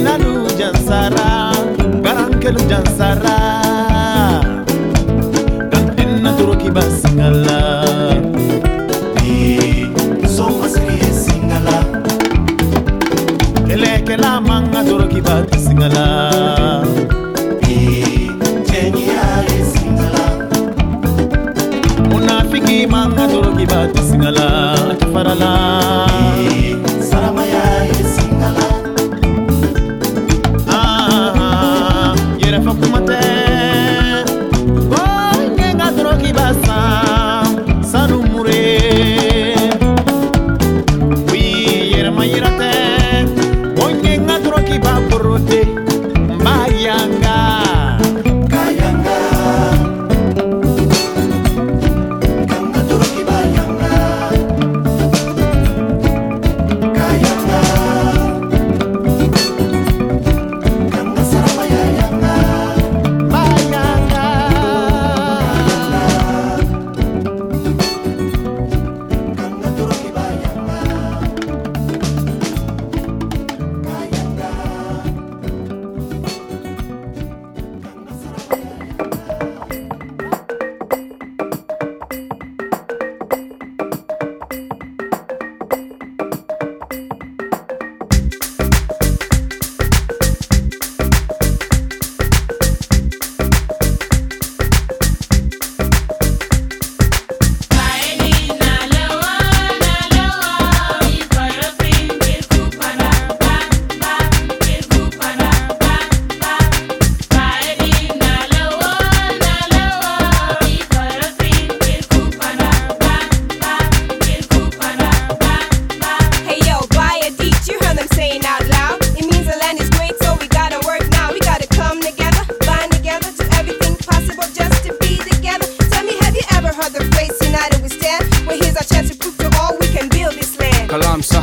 kinalu jansara barankelu jansara. Dantin na toroki basingala kelekela manga toroki bakisingala munafiki manga toroki bakisingala atafarala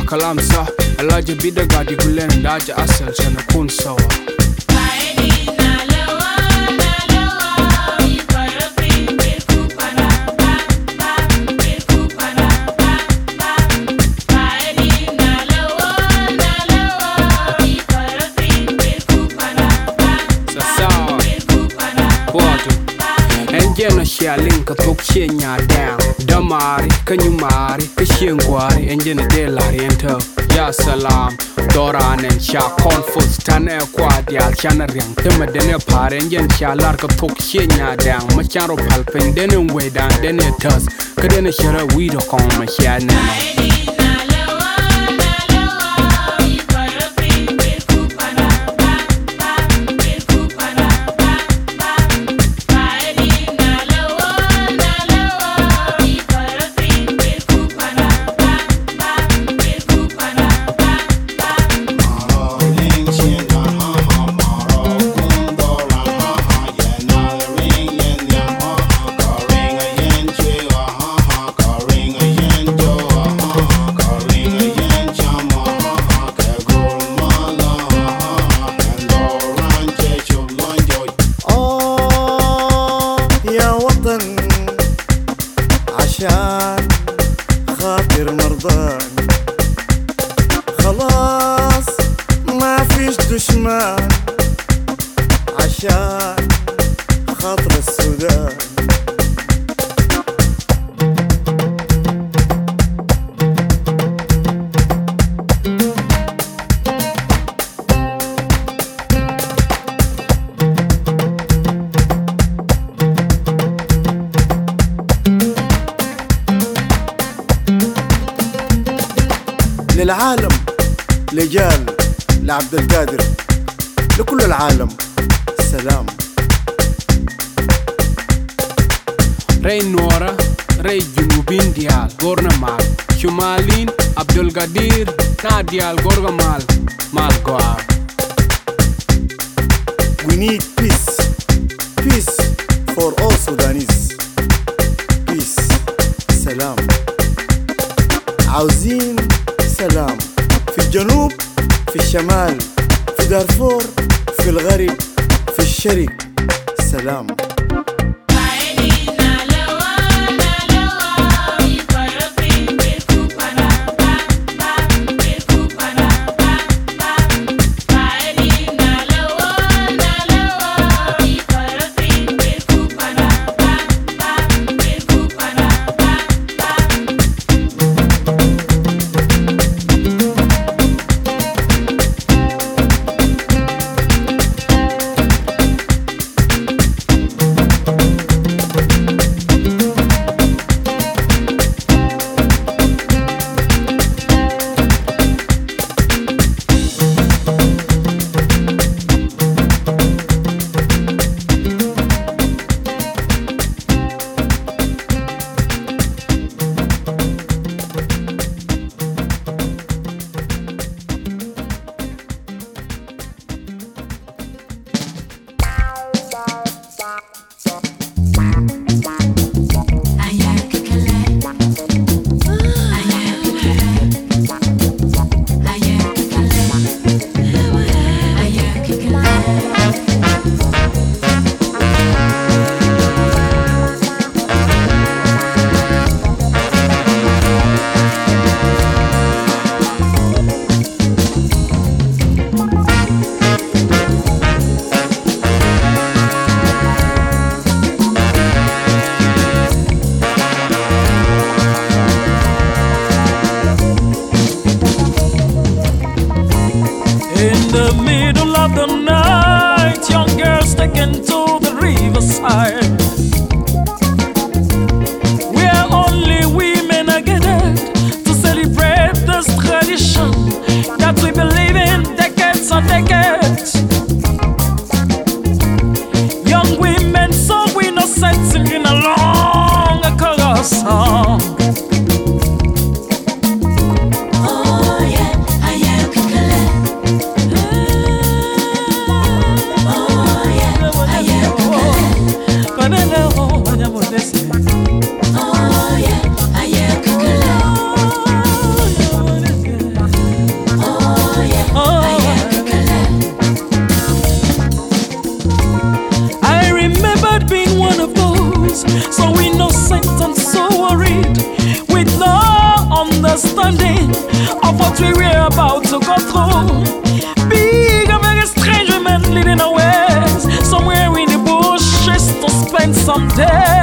kalamsa. Alaje bidagadi digulenda aja asel chana kun sawa shaling, ka tok che nya down Damari kanyumari ka shengwari engine de la riento Ya salam, Doran en sha confus e kwa dia chana riang Tema dene pare engine cha lar, ka tok che nya down Ma charo palpen dene way down dene tus Ka dene shara we do kong, ma sha neno خلاص ما فيش دشمان عشان لعبد القادر لكل العالم سلام Rey Nora, Rey Junubin Dial, Gorna Mal, Shumalin, Abdul Gadir, Na Dial, Gorga Mal, Mal Goar. We need peace peace for all Sudanese peace سلام عاوزين الشمال في دارفور في الغرب في الشرق. سلام. someday.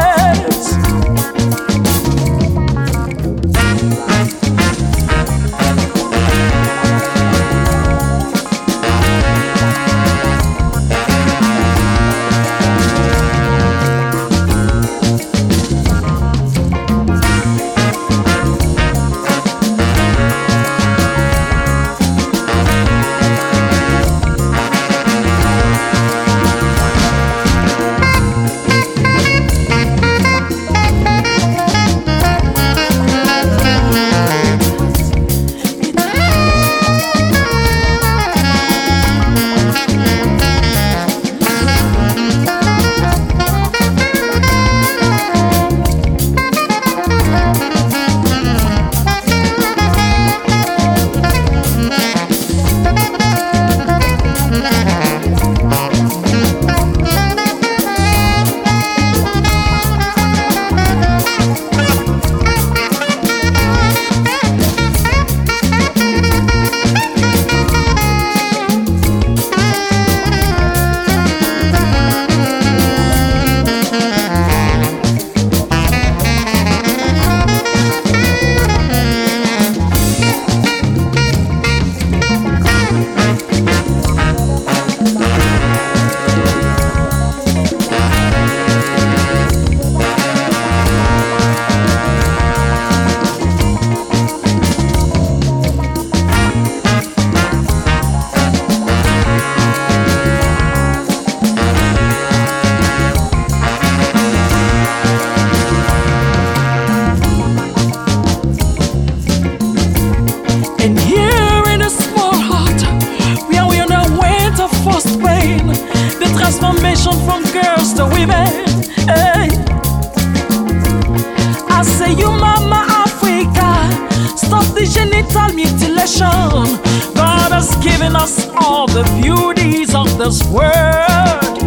this world.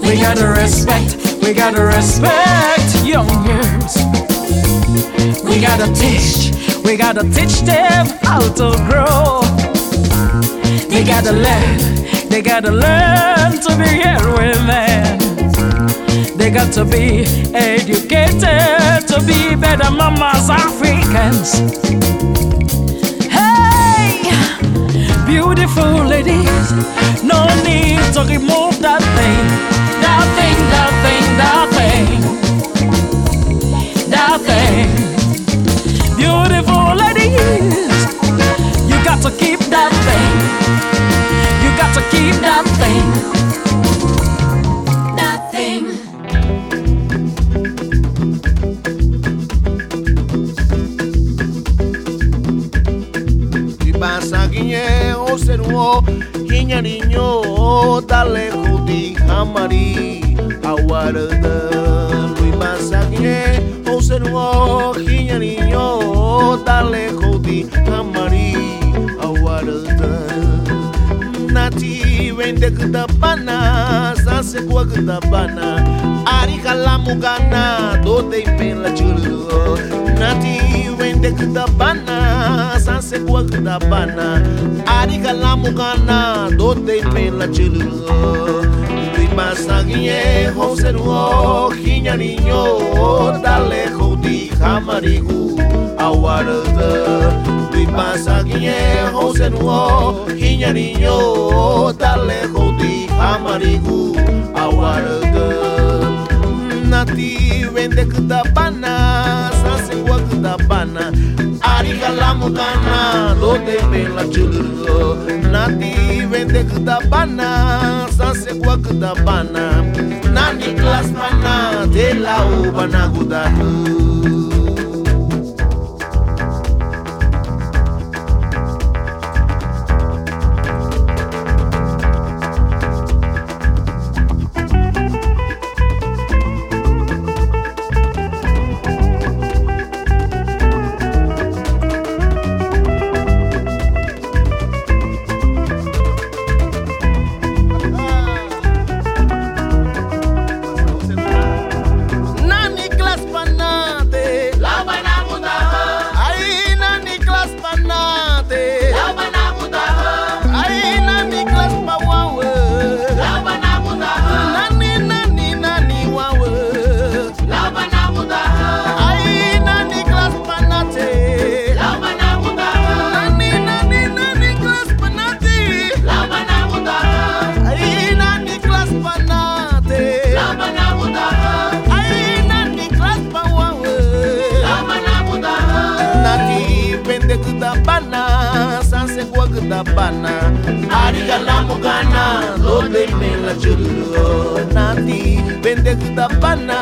We gotta respect, we gotta respect young girls. We gotta teach, we gotta teach them how to grow. They gotta learn, they gotta learn to be women. They got to be educated to be better mamas Africans. Beautiful ladies, no need to remove that thing, that thing, that thing, that thing, that thing. Beautiful ladies, you got to keep that thing You got to keep that thing. zenuo Ginen ino dale jutik amari Hauar da lui mazakine Hau zenuo ginen ino dale jutik amari Hauar da Nati bendek da panaz se boga da bana Ari kala mugana do de pela chulu Nati wende da bana san se boga da bana Ari kala mugana do de pela chulu Lui masagie ho seru hinya niño dale ho di hamarigu awarada y pasa quiñejo se nuó Hiña niño talejo ti amarigu aguarga Nati vende kutapana sasengua kutapana Ariga la mucana donde me la chulurgo Nati vende kutapana sasengua kutapana Nani klasmana de la ubana gudatu la chulo nati Bende kutapana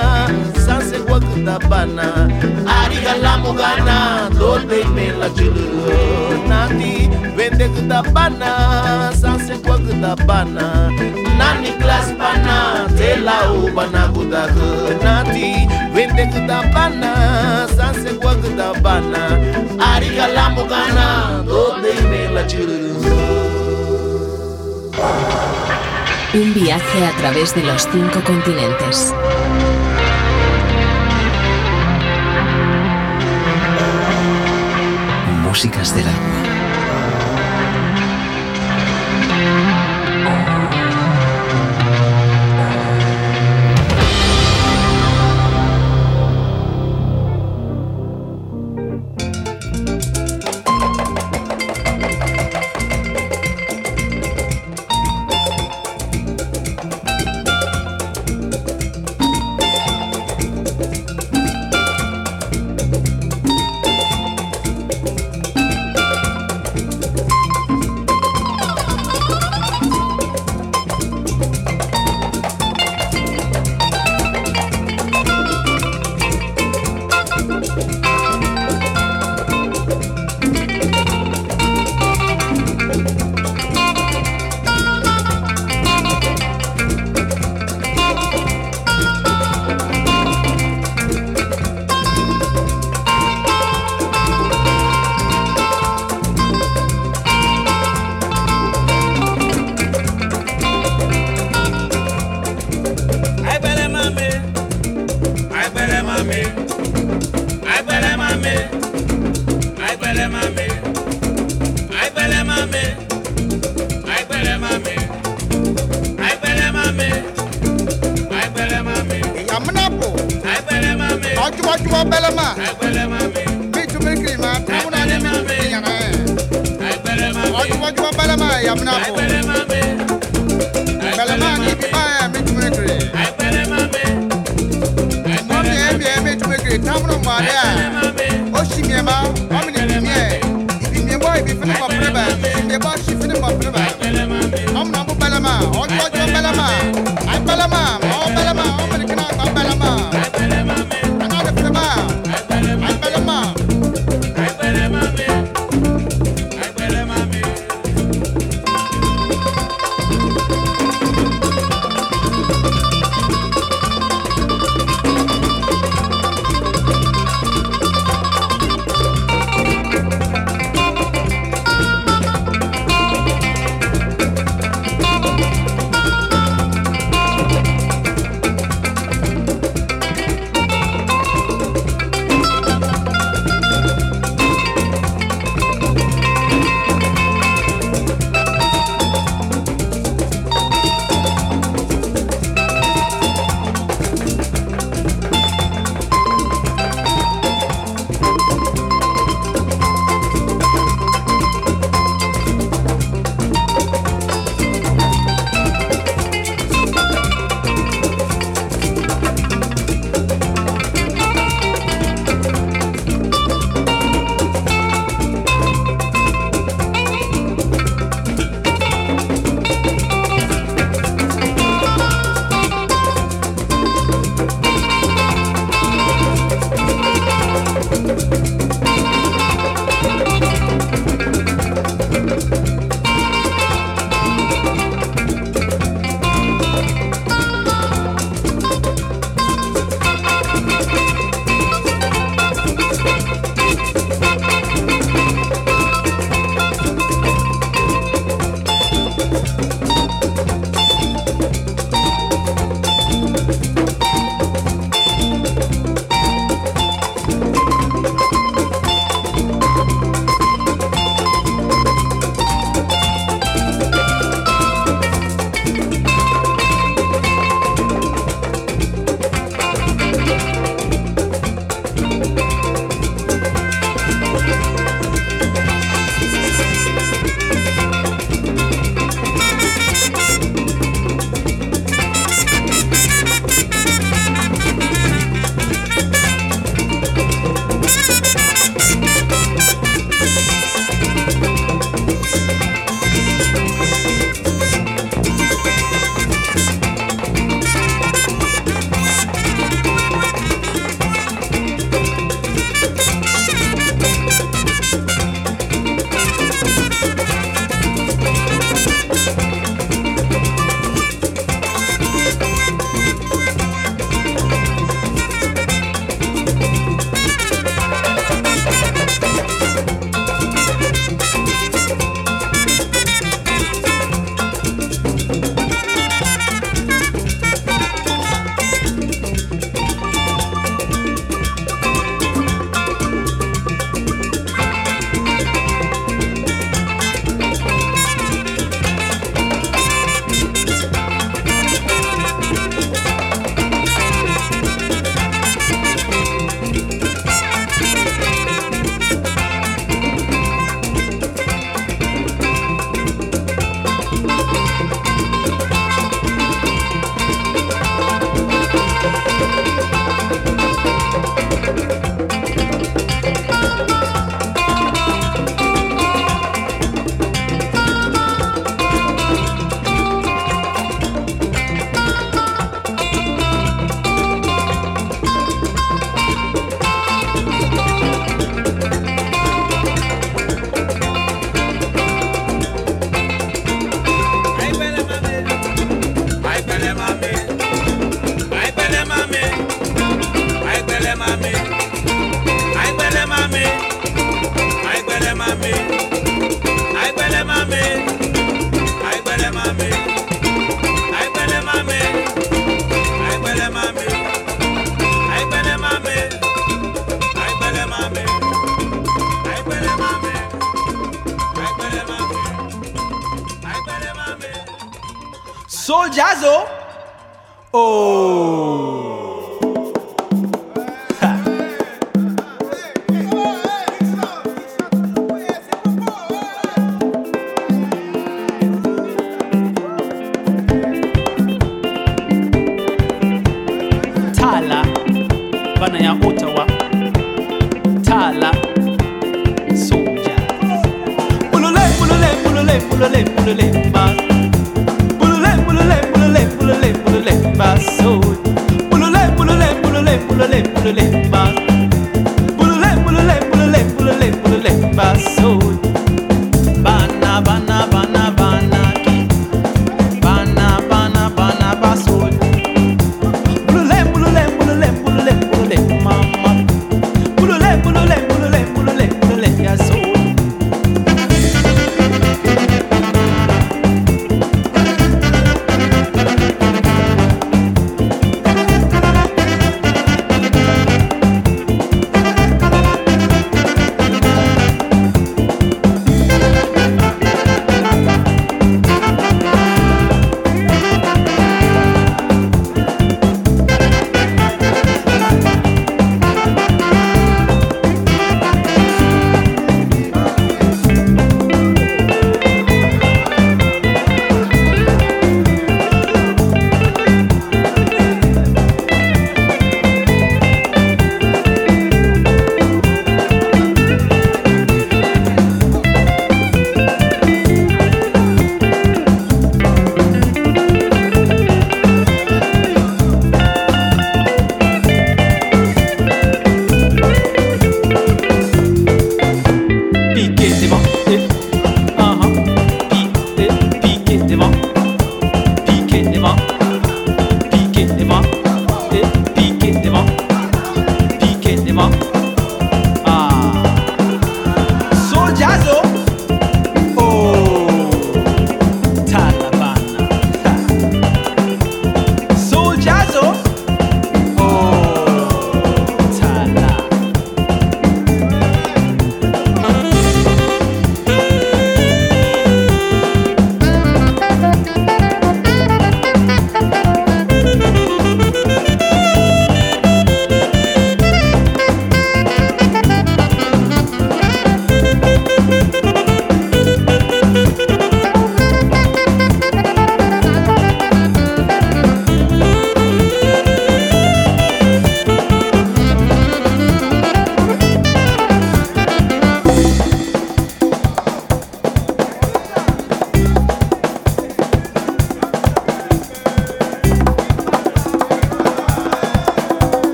Sanse kwa kutapana. Ariga la mugana Dolbe me la chulo nati Bende kutapana Sanse kwa kutapana. Nani pana Tela nati Bende kutapana Sanse kwa kutapana. Ariga la mugana Dolbe me la Un viaje a través de los cinco continentes. Músicas del agua. ọjúmọjúmọ bẹlẹmà bí tumiri kirima tumuna ni ìyànà ẹ. Ọjúmọjúmọ bẹlẹmà yamuna bò bẹlẹmà ni bíbá ẹ mi tumiri kiri mọmi ẹ mi ẹ mi tumiri kiri tamuna mu adé ó si miẹ ma mọmi ni bi miẹ ibi miẹ bọ ibi fẹlẹ kọ fẹlẹ bẹ. Ibi miẹ bọ.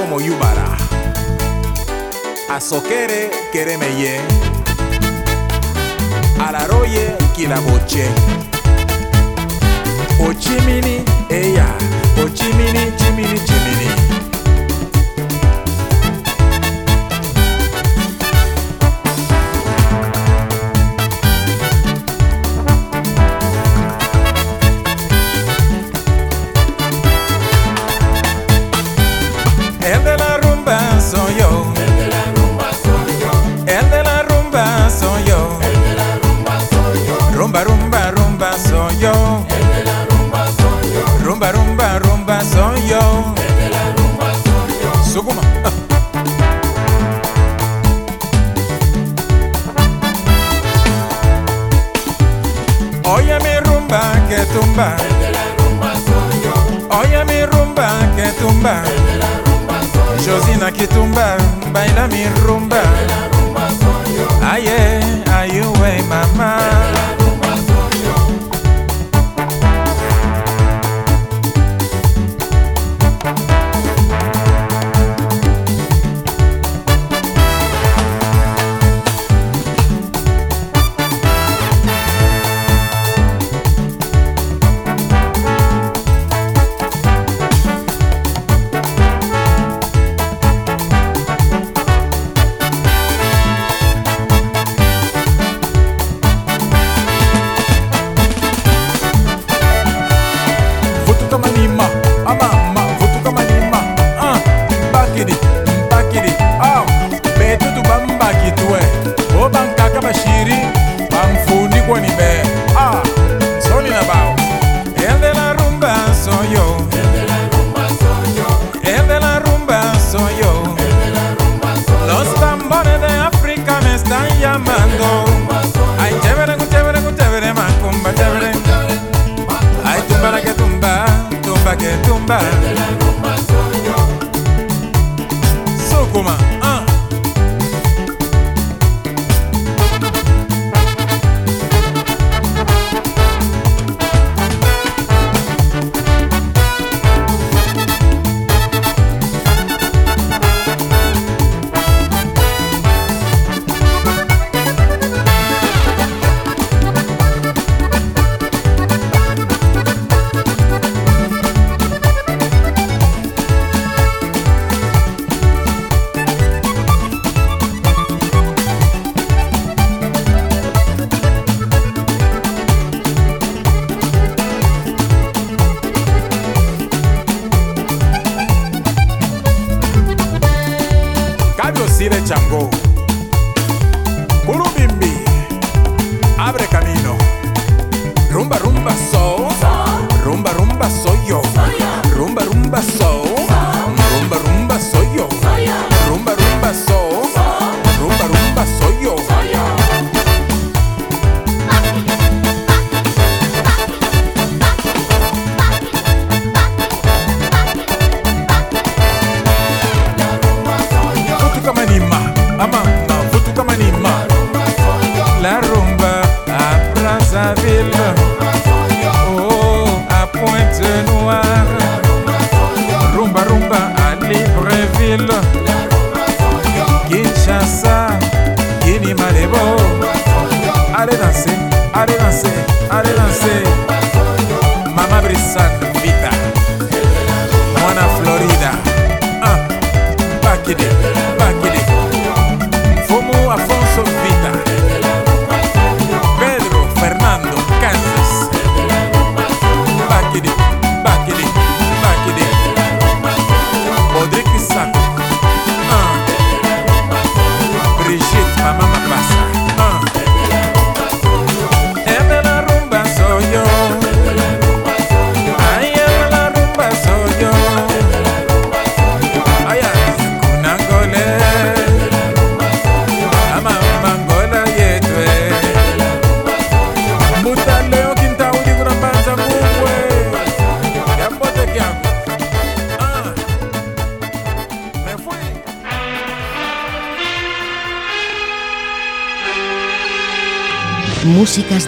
como Yubara. Azokere Keremeye. Alaroye Kilaboche. Ochimini Eya. Ochimini Chimini Chimini.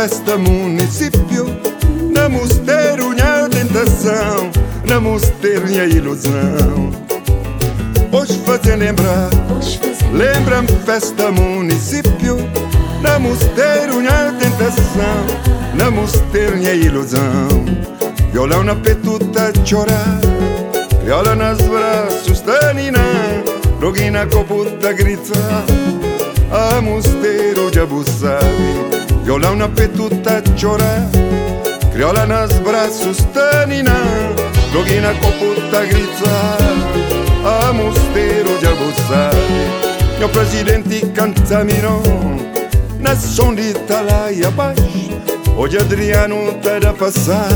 Festa município Na mosteiro minha tentação Na mosteiro minha ilusão. Hoje fazer lembrar Lembra-me festa município Na mosteiro minha tentação Na mosteiro minha ilusão. Violão na petuta chorar Viola nas braços da Nina Roguina coputa grita A mosteiro de Abu Sabi Violão na petuta chorar Criola nas braços da Nina Roguina coputa grita A mosteiro de Abu Sabi Meu presidente canta mirão Na som de Italaia abaixo Hoje Adriano tá da passar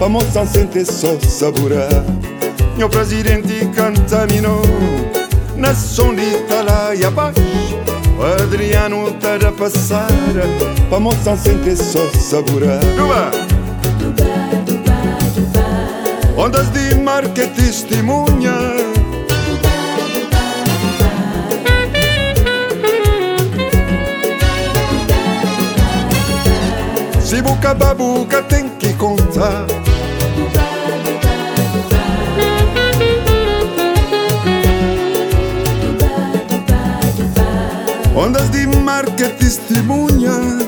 Pa moça sente só saborar Meu presidente contaminou Na som de Italaia abaixo Adriano da passar Pa moça sente só saborar Duba! Ondas de mar que testemunha. Se buca babuca tem que contar ondas de mar che testimoniano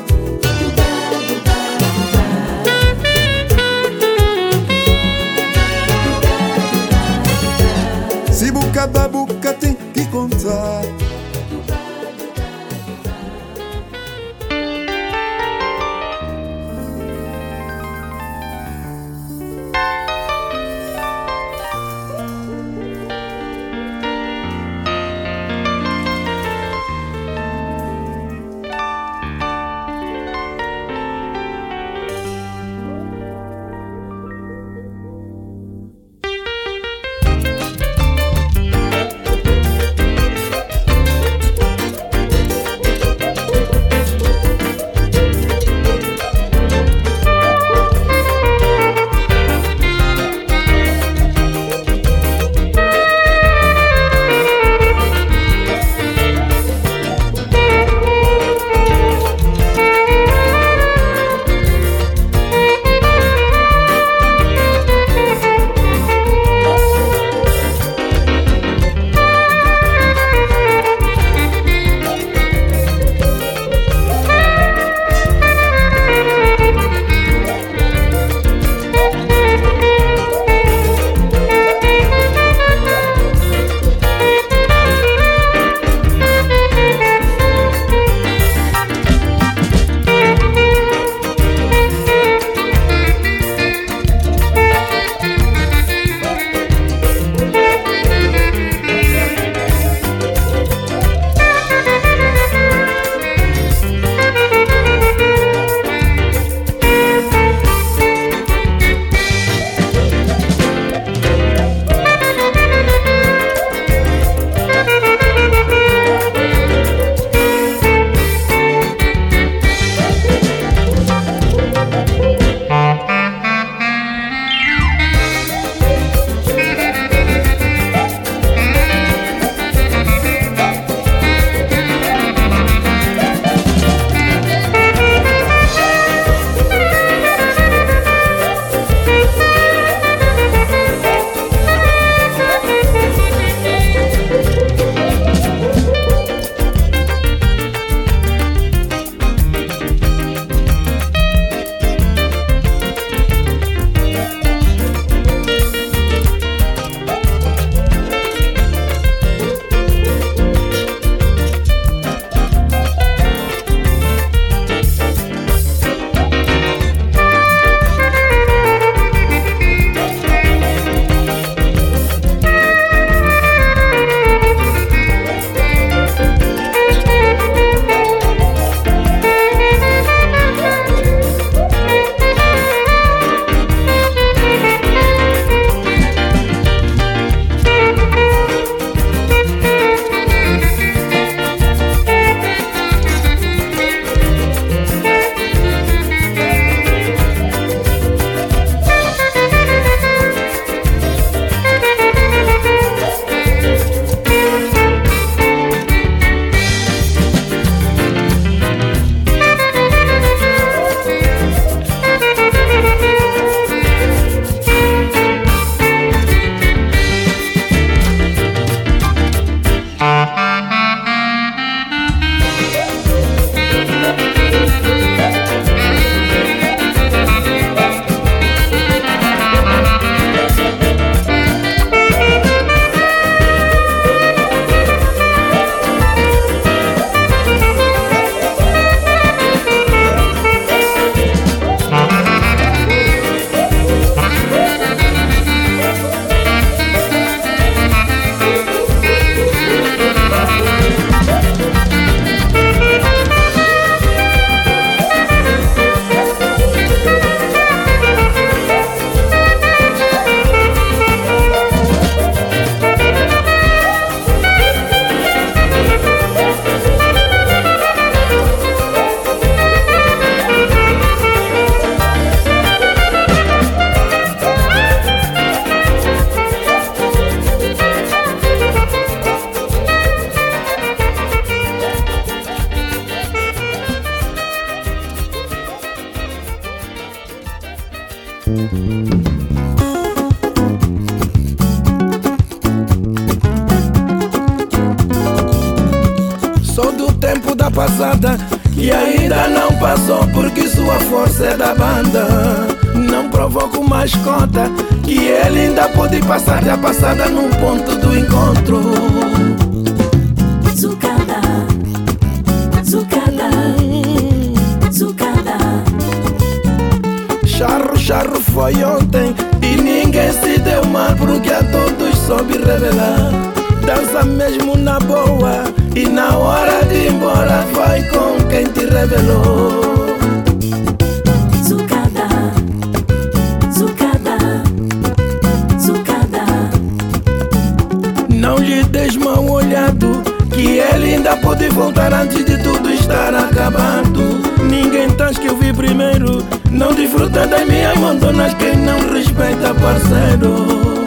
ainda pode voltar antes de tudo estar acabado. Ninguém tens que eu vi primeiro. Não desfruta das minhas montonas quem não respeita parceiro.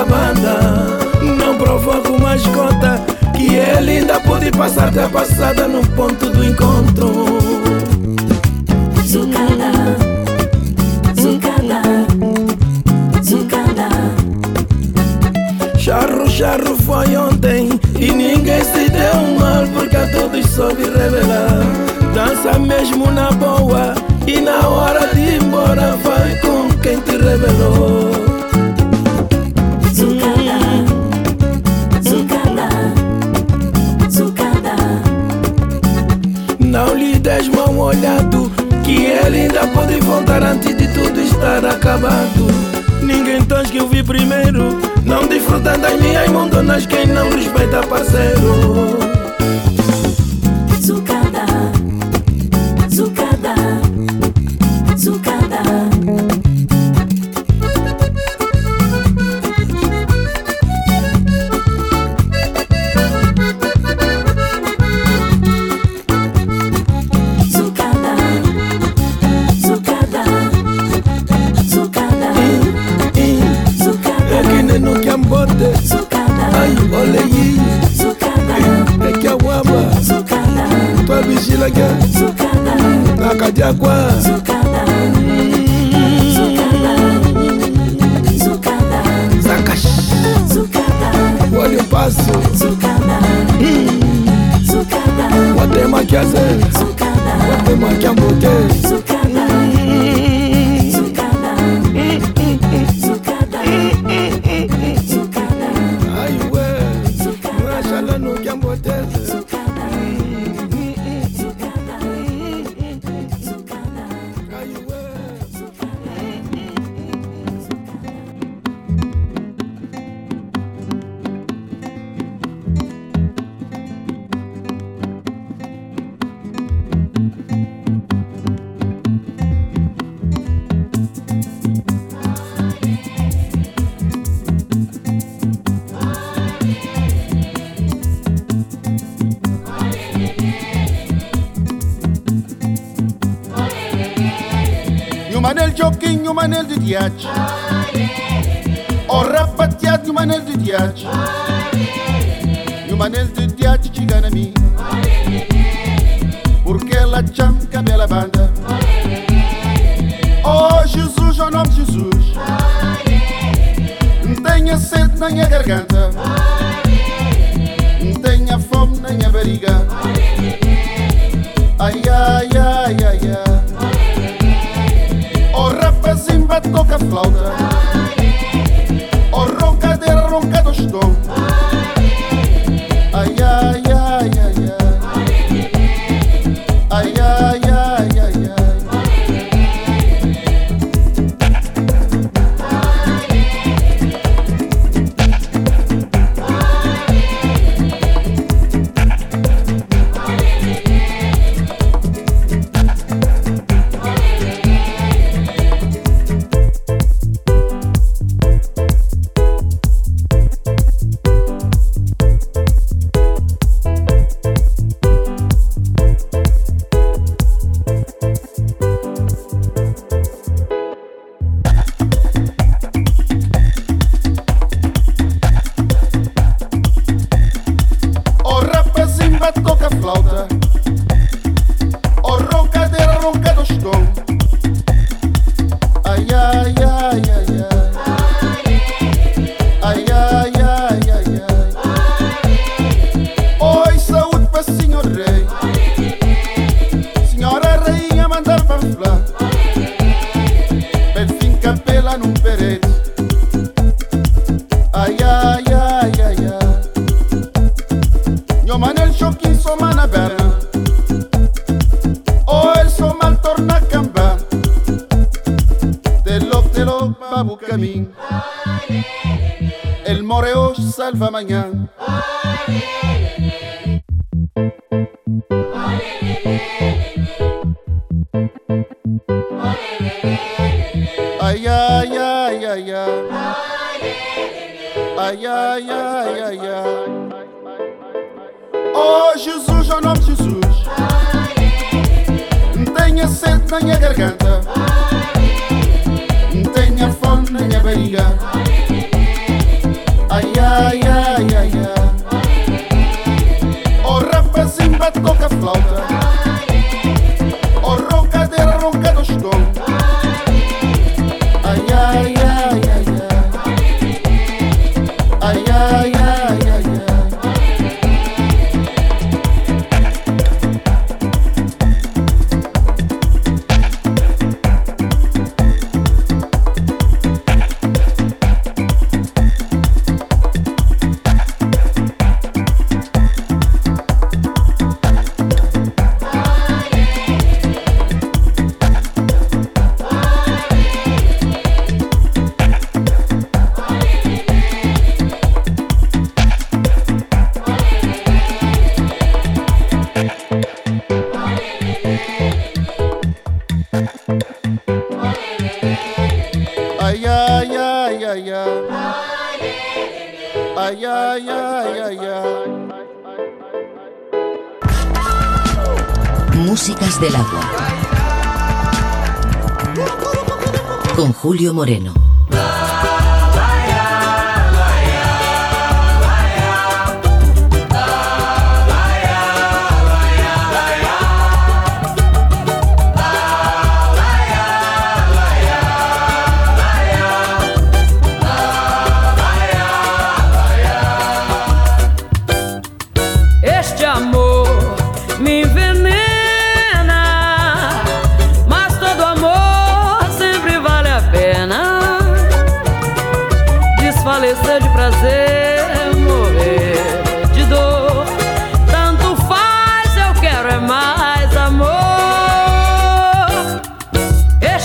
Da banda. Não provoco mais conta que ele ainda pode passar da passada no ponto do encontro. Zucada, zucada, zucada. Charro, charro foi ontem e ninguém se deu mal porque a todos soube revelar. Dança mesmo na boa e na hora de ir embora vai com quem te revelou. Que ele ainda pode voltar antes de tudo estar acabado. Ninguém tens que vi primeiro. Não desfruta das minhas montonas quem não respeita parceiro. ndenge nakadi akwa zakash. Walipaso watemakiaze watemakiamboke yumanel de diach. O rapatiat, yumanel de diach. Yumanel de diach, chigana mi. Porque ela chama cabela banda. Oh Jesus, oh nome de Jesus. Não tenha sede na minha garganta. Não tenha fome na minha barriga. Ai, ai, ai, ai, ai. Flauta. O roncadeira ronca do estou. Ai, ai, ai, ai Ai, ai, ai,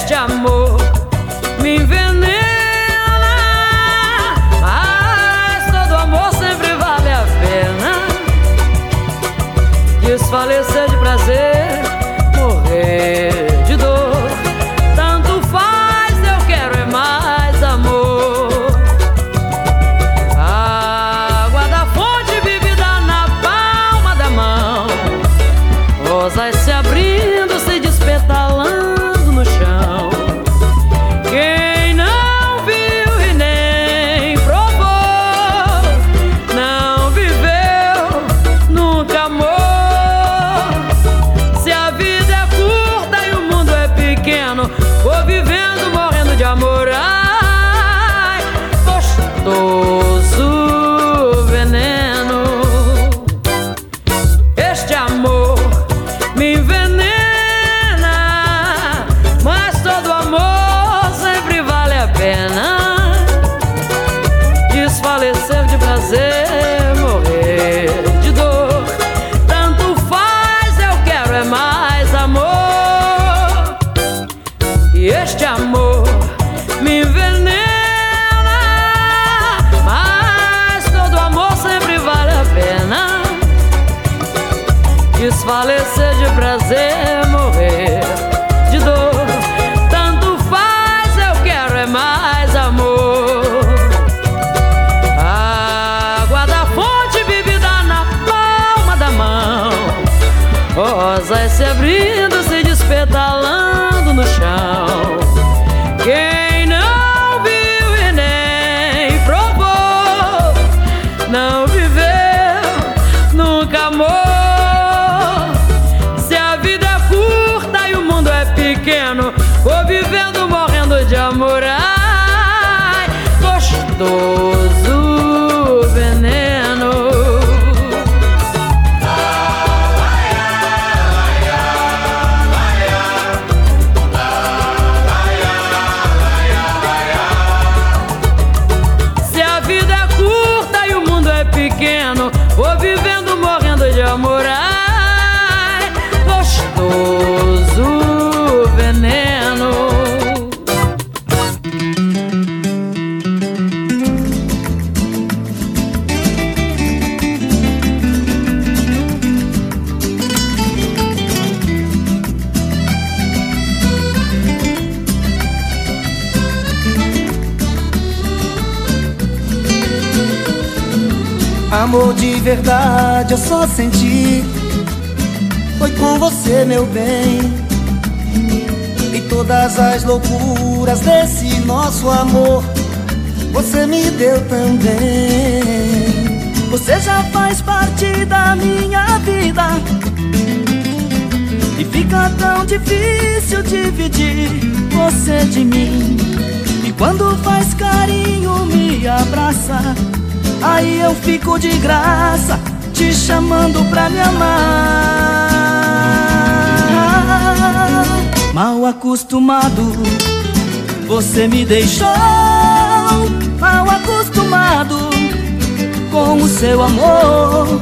extra amor. Verdade eu só senti. Foi com você, meu bem. E todas as loucuras desse nosso amor Você me deu também. Você já faz parte da minha vida. E fica tão difícil dividir você de mim. E quando faz carinho me abraça Aí eu fico de graça Te chamando pra me amar. Mal acostumado Você me deixou. Mal acostumado Com o seu amor.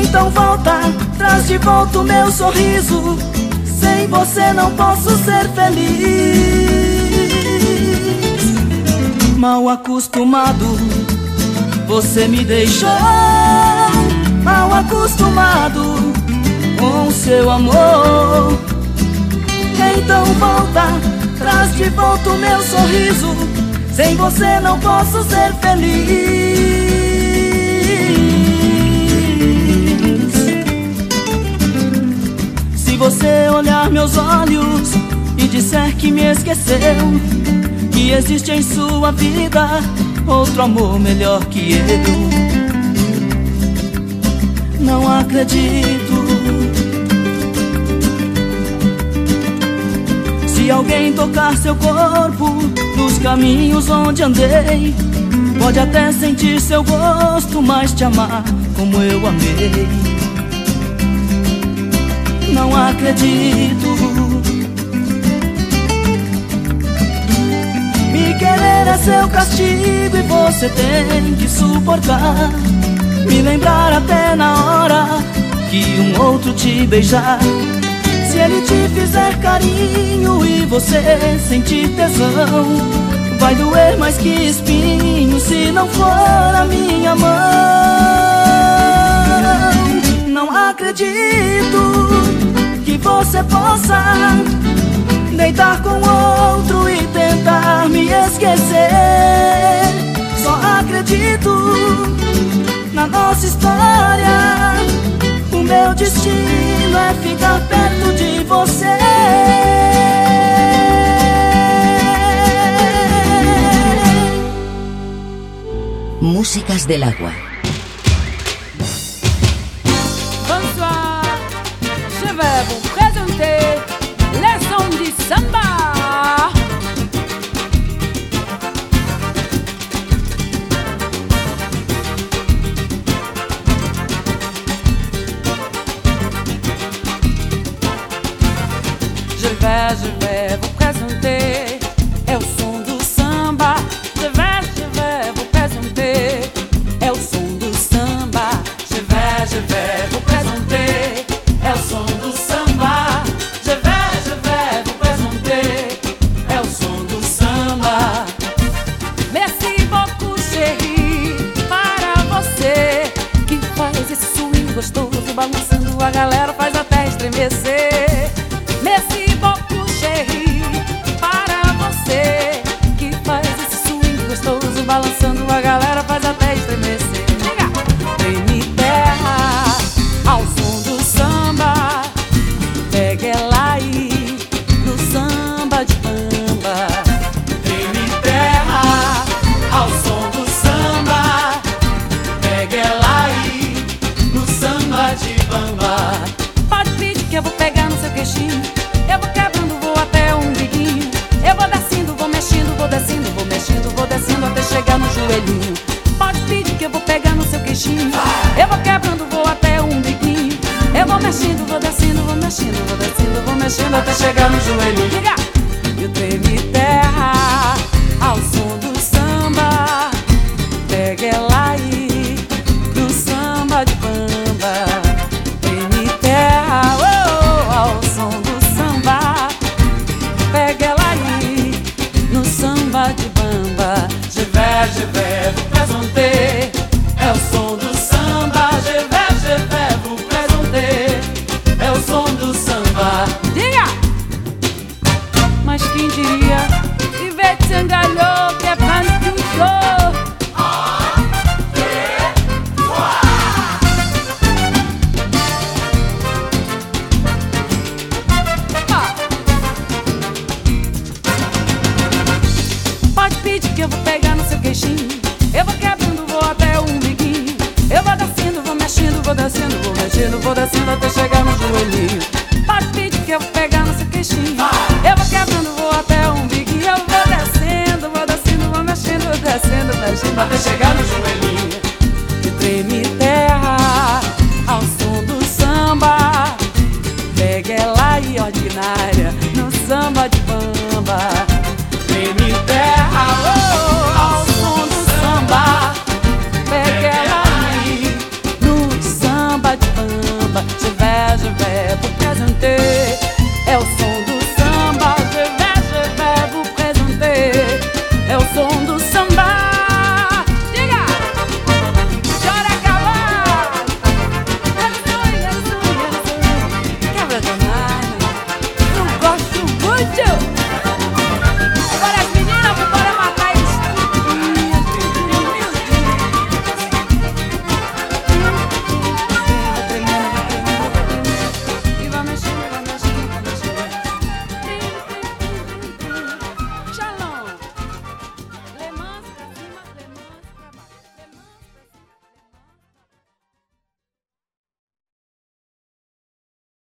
Então volta Traz de volta o meu sorriso. Sem você não posso ser feliz. Mal acostumado você me deixou mal acostumado com seu amor. Então volta, traz de volta o meu sorriso. Sem você não posso ser feliz. Se você olhar meus olhos e disser que me esqueceu, que existe em sua vida outro amor melhor que eu. Não acredito. Se alguém tocar seu corpo nos caminhos onde andei, pode até sentir seu gosto, mas te amar como eu amei. Não acredito. Me querer é seu castigo e você tem que suportar. Me lembrar até na hora que um outro te beijar. Se ele te fizer carinho e você sentir tesão, vai doer mais que espinho se não for a minha mão. Não acredito que você possa deitar com outro e tentar me esquecer. Só acredito na nossa história. O meu destino é ficar perto de você. Músicas del agua.